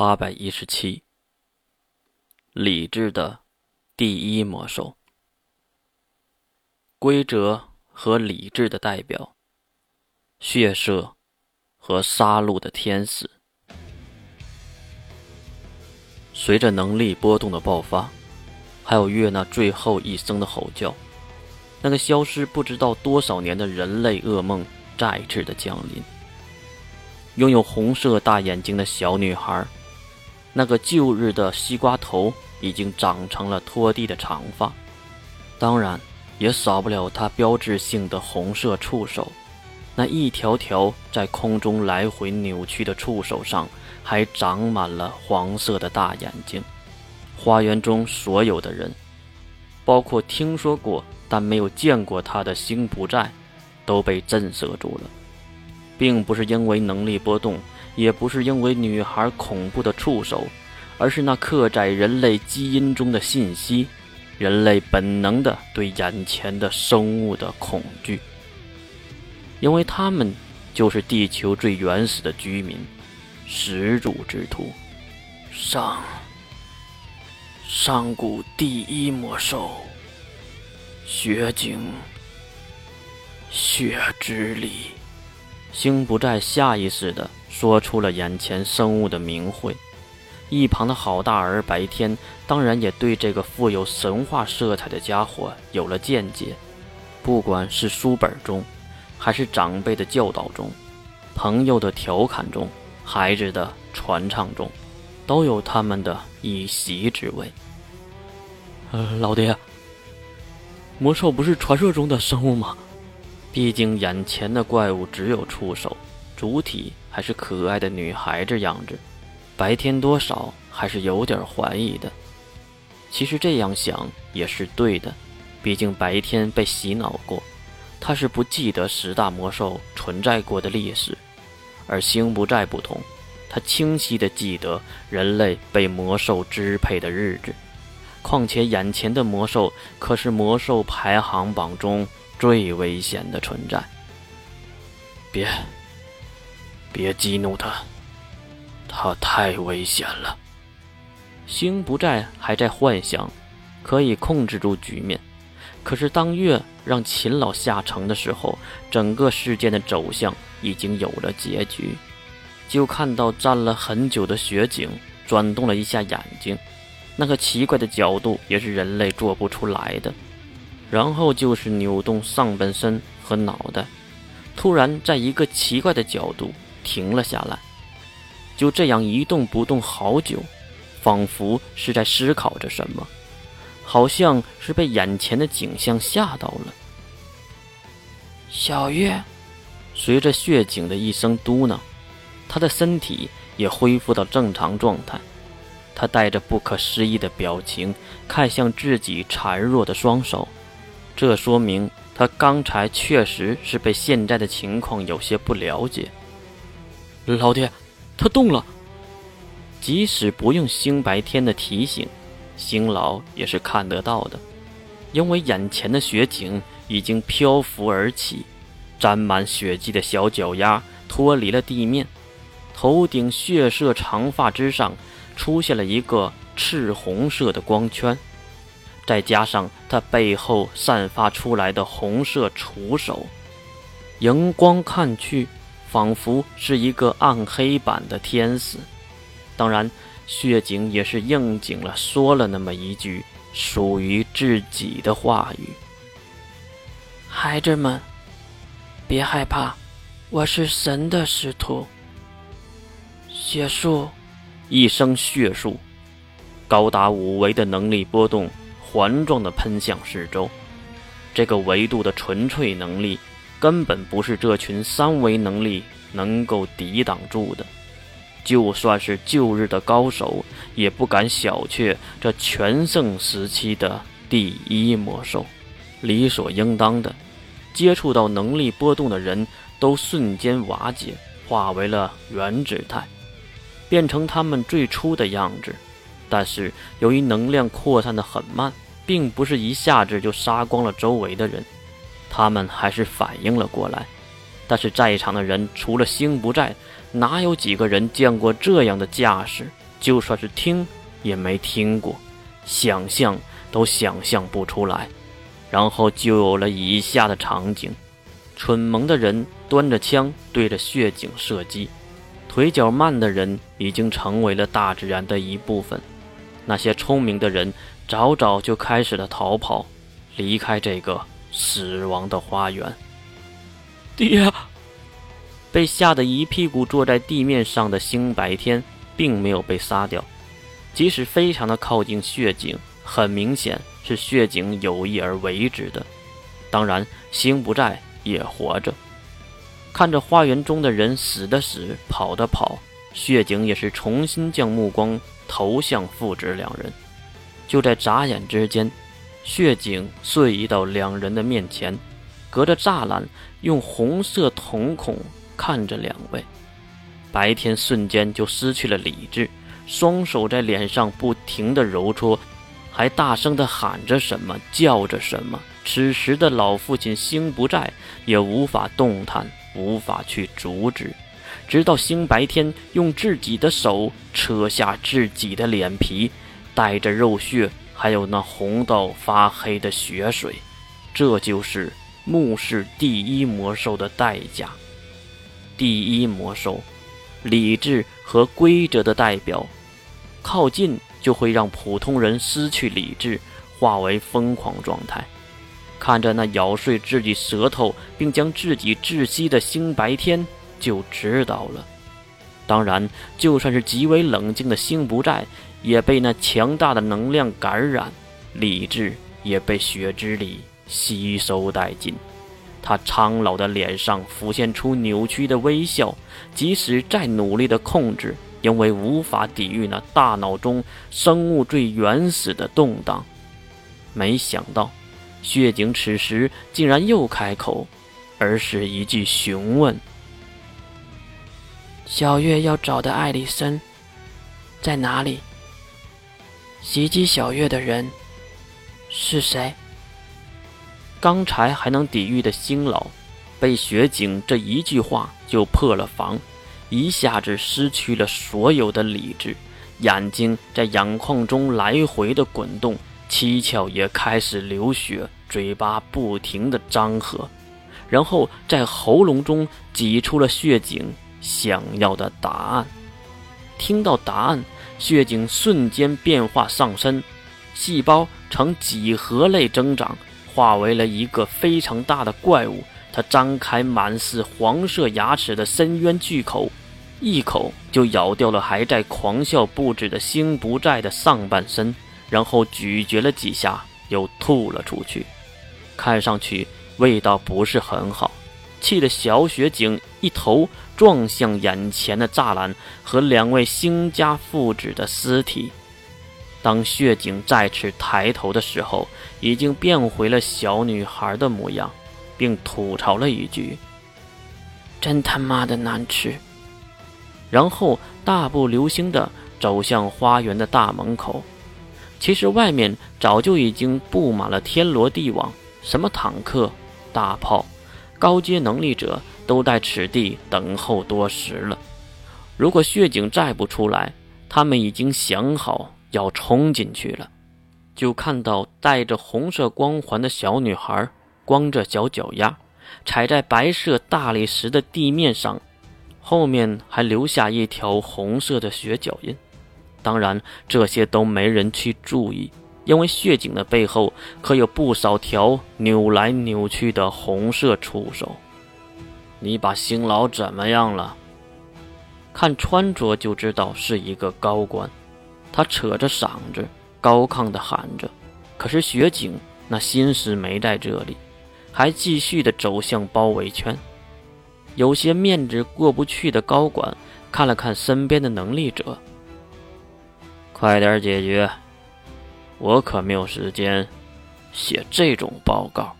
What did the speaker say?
八百一十七，理智的第一魔兽，规则和理智的代表，血色和杀戮的天使。随着能力波动的爆发，还有月那最后一声的吼叫，那个消失不知道多少年的人类噩梦再次的降临。拥有红色大眼睛的小女孩。那个旧日的西瓜头已经长成了拖地的长发，当然也少不了它标志性的红色触手。那一条条在空中来回扭曲的触手上，还长满了黄色的大眼睛。花园中所有的人，包括听说过但没有见过他的星不在，都被震慑住了，并不是因为能力波动。也不是因为女孩恐怖的触手，而是那刻在人类基因中的信息，人类本能的对眼前的生物的恐惧。因为他们就是地球最原始的居民，始祖之徒，上上古第一魔兽，雪景，血之力。星不在下意识的。说出了眼前生物的名讳，一旁的好大儿白天当然也对这个富有神话色彩的家伙有了见解。不管是书本中，还是长辈的教导中，朋友的调侃中，孩子的传唱中，都有他们的一席之位。呃，老爹，魔兽不是传说中的生物吗？毕竟眼前的怪物只有触手。主体还是可爱的女孩子样子，白天多少还是有点怀疑的。其实这样想也是对的，毕竟白天被洗脑过，他是不记得十大魔兽存在过的历史，而星不在不同，他清晰的记得人类被魔兽支配的日子。况且眼前的魔兽可是魔兽排行榜中最危险的存在。别。别激怒他，他太危险了。星不在，还在幻想可以控制住局面。可是当月让秦老下城的时候，整个事件的走向已经有了结局。就看到站了很久的雪景转动了一下眼睛，那个奇怪的角度也是人类做不出来的。然后就是扭动上半身和脑袋，突然在一个奇怪的角度。停了下来，就这样一动不动好久，仿佛是在思考着什么，好像是被眼前的景象吓到了。小月，随着血井的一声嘟囔，他的身体也恢复到正常状态。他带着不可思议的表情看向自己孱弱的双手，这说明他刚才确实是被现在的情况有些不了解。老爹，他动了。即使不用星白天的提醒，星老也是看得到的，因为眼前的雪景已经漂浮而起，沾满血迹的小脚丫脱离了地面，头顶血色长发之上出现了一个赤红色的光圈，再加上他背后散发出来的红色触手，荧光看去。仿佛是一个暗黑版的天使，当然，血井也是应景了，说了那么一句属于自己的话语：“孩子们，别害怕，我是神的使徒。”血术，一声血术，高达五维的能力波动，环状的喷向四周，这个维度的纯粹能力。根本不是这群三维能力能够抵挡住的，就算是旧日的高手，也不敢小觑这全盛时期的第一魔兽。理所应当的，接触到能力波动的人都瞬间瓦解，化为了原子态，变成他们最初的样子。但是由于能量扩散的很慢，并不是一下子就杀光了周围的人。他们还是反应了过来，但是在场的人除了星不在，哪有几个人见过这样的架势？就算是听也没听过，想象都想象不出来。然后就有了以下的场景：蠢萌的人端着枪对着血井射击，腿脚慢的人已经成为了大自然的一部分。那些聪明的人早早就开始了逃跑，离开这个死亡的花园。爹，被吓得一屁股坐在地面上的星白天，并没有被杀掉，即使非常的靠近血井，很明显是血井有意而为之的。当然，星不在也活着，看着花园中的人死的死，跑的跑，血井也是重新将目光。投向父子两人，就在眨眼之间，血井瞬移到两人的面前，隔着栅栏用红色瞳孔看着两位。白天瞬间就失去了理智，双手在脸上不停地揉搓，还大声地喊着什么，叫着什么。此时的老父亲心不在，也无法动弹，无法去阻止。直到星白天用自己的手扯下自己的脸皮，带着肉血，还有那红到发黑的血水，这就是墓室第一魔兽的代价。第一魔兽，理智和规则的代表，靠近就会让普通人失去理智，化为疯狂状态。看着那咬碎自己舌头并将自己窒息的星白天。就知道了。当然，就算是极为冷静的星不在，也被那强大的能量感染，理智也被血之里吸收殆尽。他苍老的脸上浮现出扭曲的微笑，即使再努力的控制，因为无法抵御那大脑中生物最原始的动荡。没想到，血井此时竟然又开口，而是一句询问。小月要找的艾丽森在哪里？袭击小月的人是谁？刚才还能抵御的星老，被雪景这一句话就破了防，一下子失去了所有的理智，眼睛在眼眶中来回的滚动，七窍也开始流血，嘴巴不停的张合，然后在喉咙中挤出了血井。想要的答案。听到答案，血井瞬间变化上身，细胞呈几何类增长，化为了一个非常大的怪物。它张开满是黄色牙齿的深渊巨口，一口就咬掉了还在狂笑不止的星不在的上半身，然后咀嚼了几下，又吐了出去。看上去味道不是很好。气得小雪景一头撞向眼前的栅栏和两位星家父子的尸体。当血景再次抬头的时候，已经变回了小女孩的模样，并吐槽了一句：“真他妈的难吃。”然后大步流星地走向花园的大门口。其实外面早就已经布满了天罗地网，什么坦克、大炮。高阶能力者都在此地等候多时了。如果血井再不出来，他们已经想好要冲进去了。就看到带着红色光环的小女孩，光着小脚丫，踩在白色大理石的地面上，后面还留下一条红色的血脚印。当然，这些都没人去注意。因为血井的背后可有不少条扭来扭去的红色触手。你把辛老怎么样了？看穿着就知道是一个高官。他扯着嗓子高亢地喊着。可是血井那心思没在这里，还继续地走向包围圈。有些面子过不去的高管看了看身边的能力者，快点解决。我可没有时间写这种报告。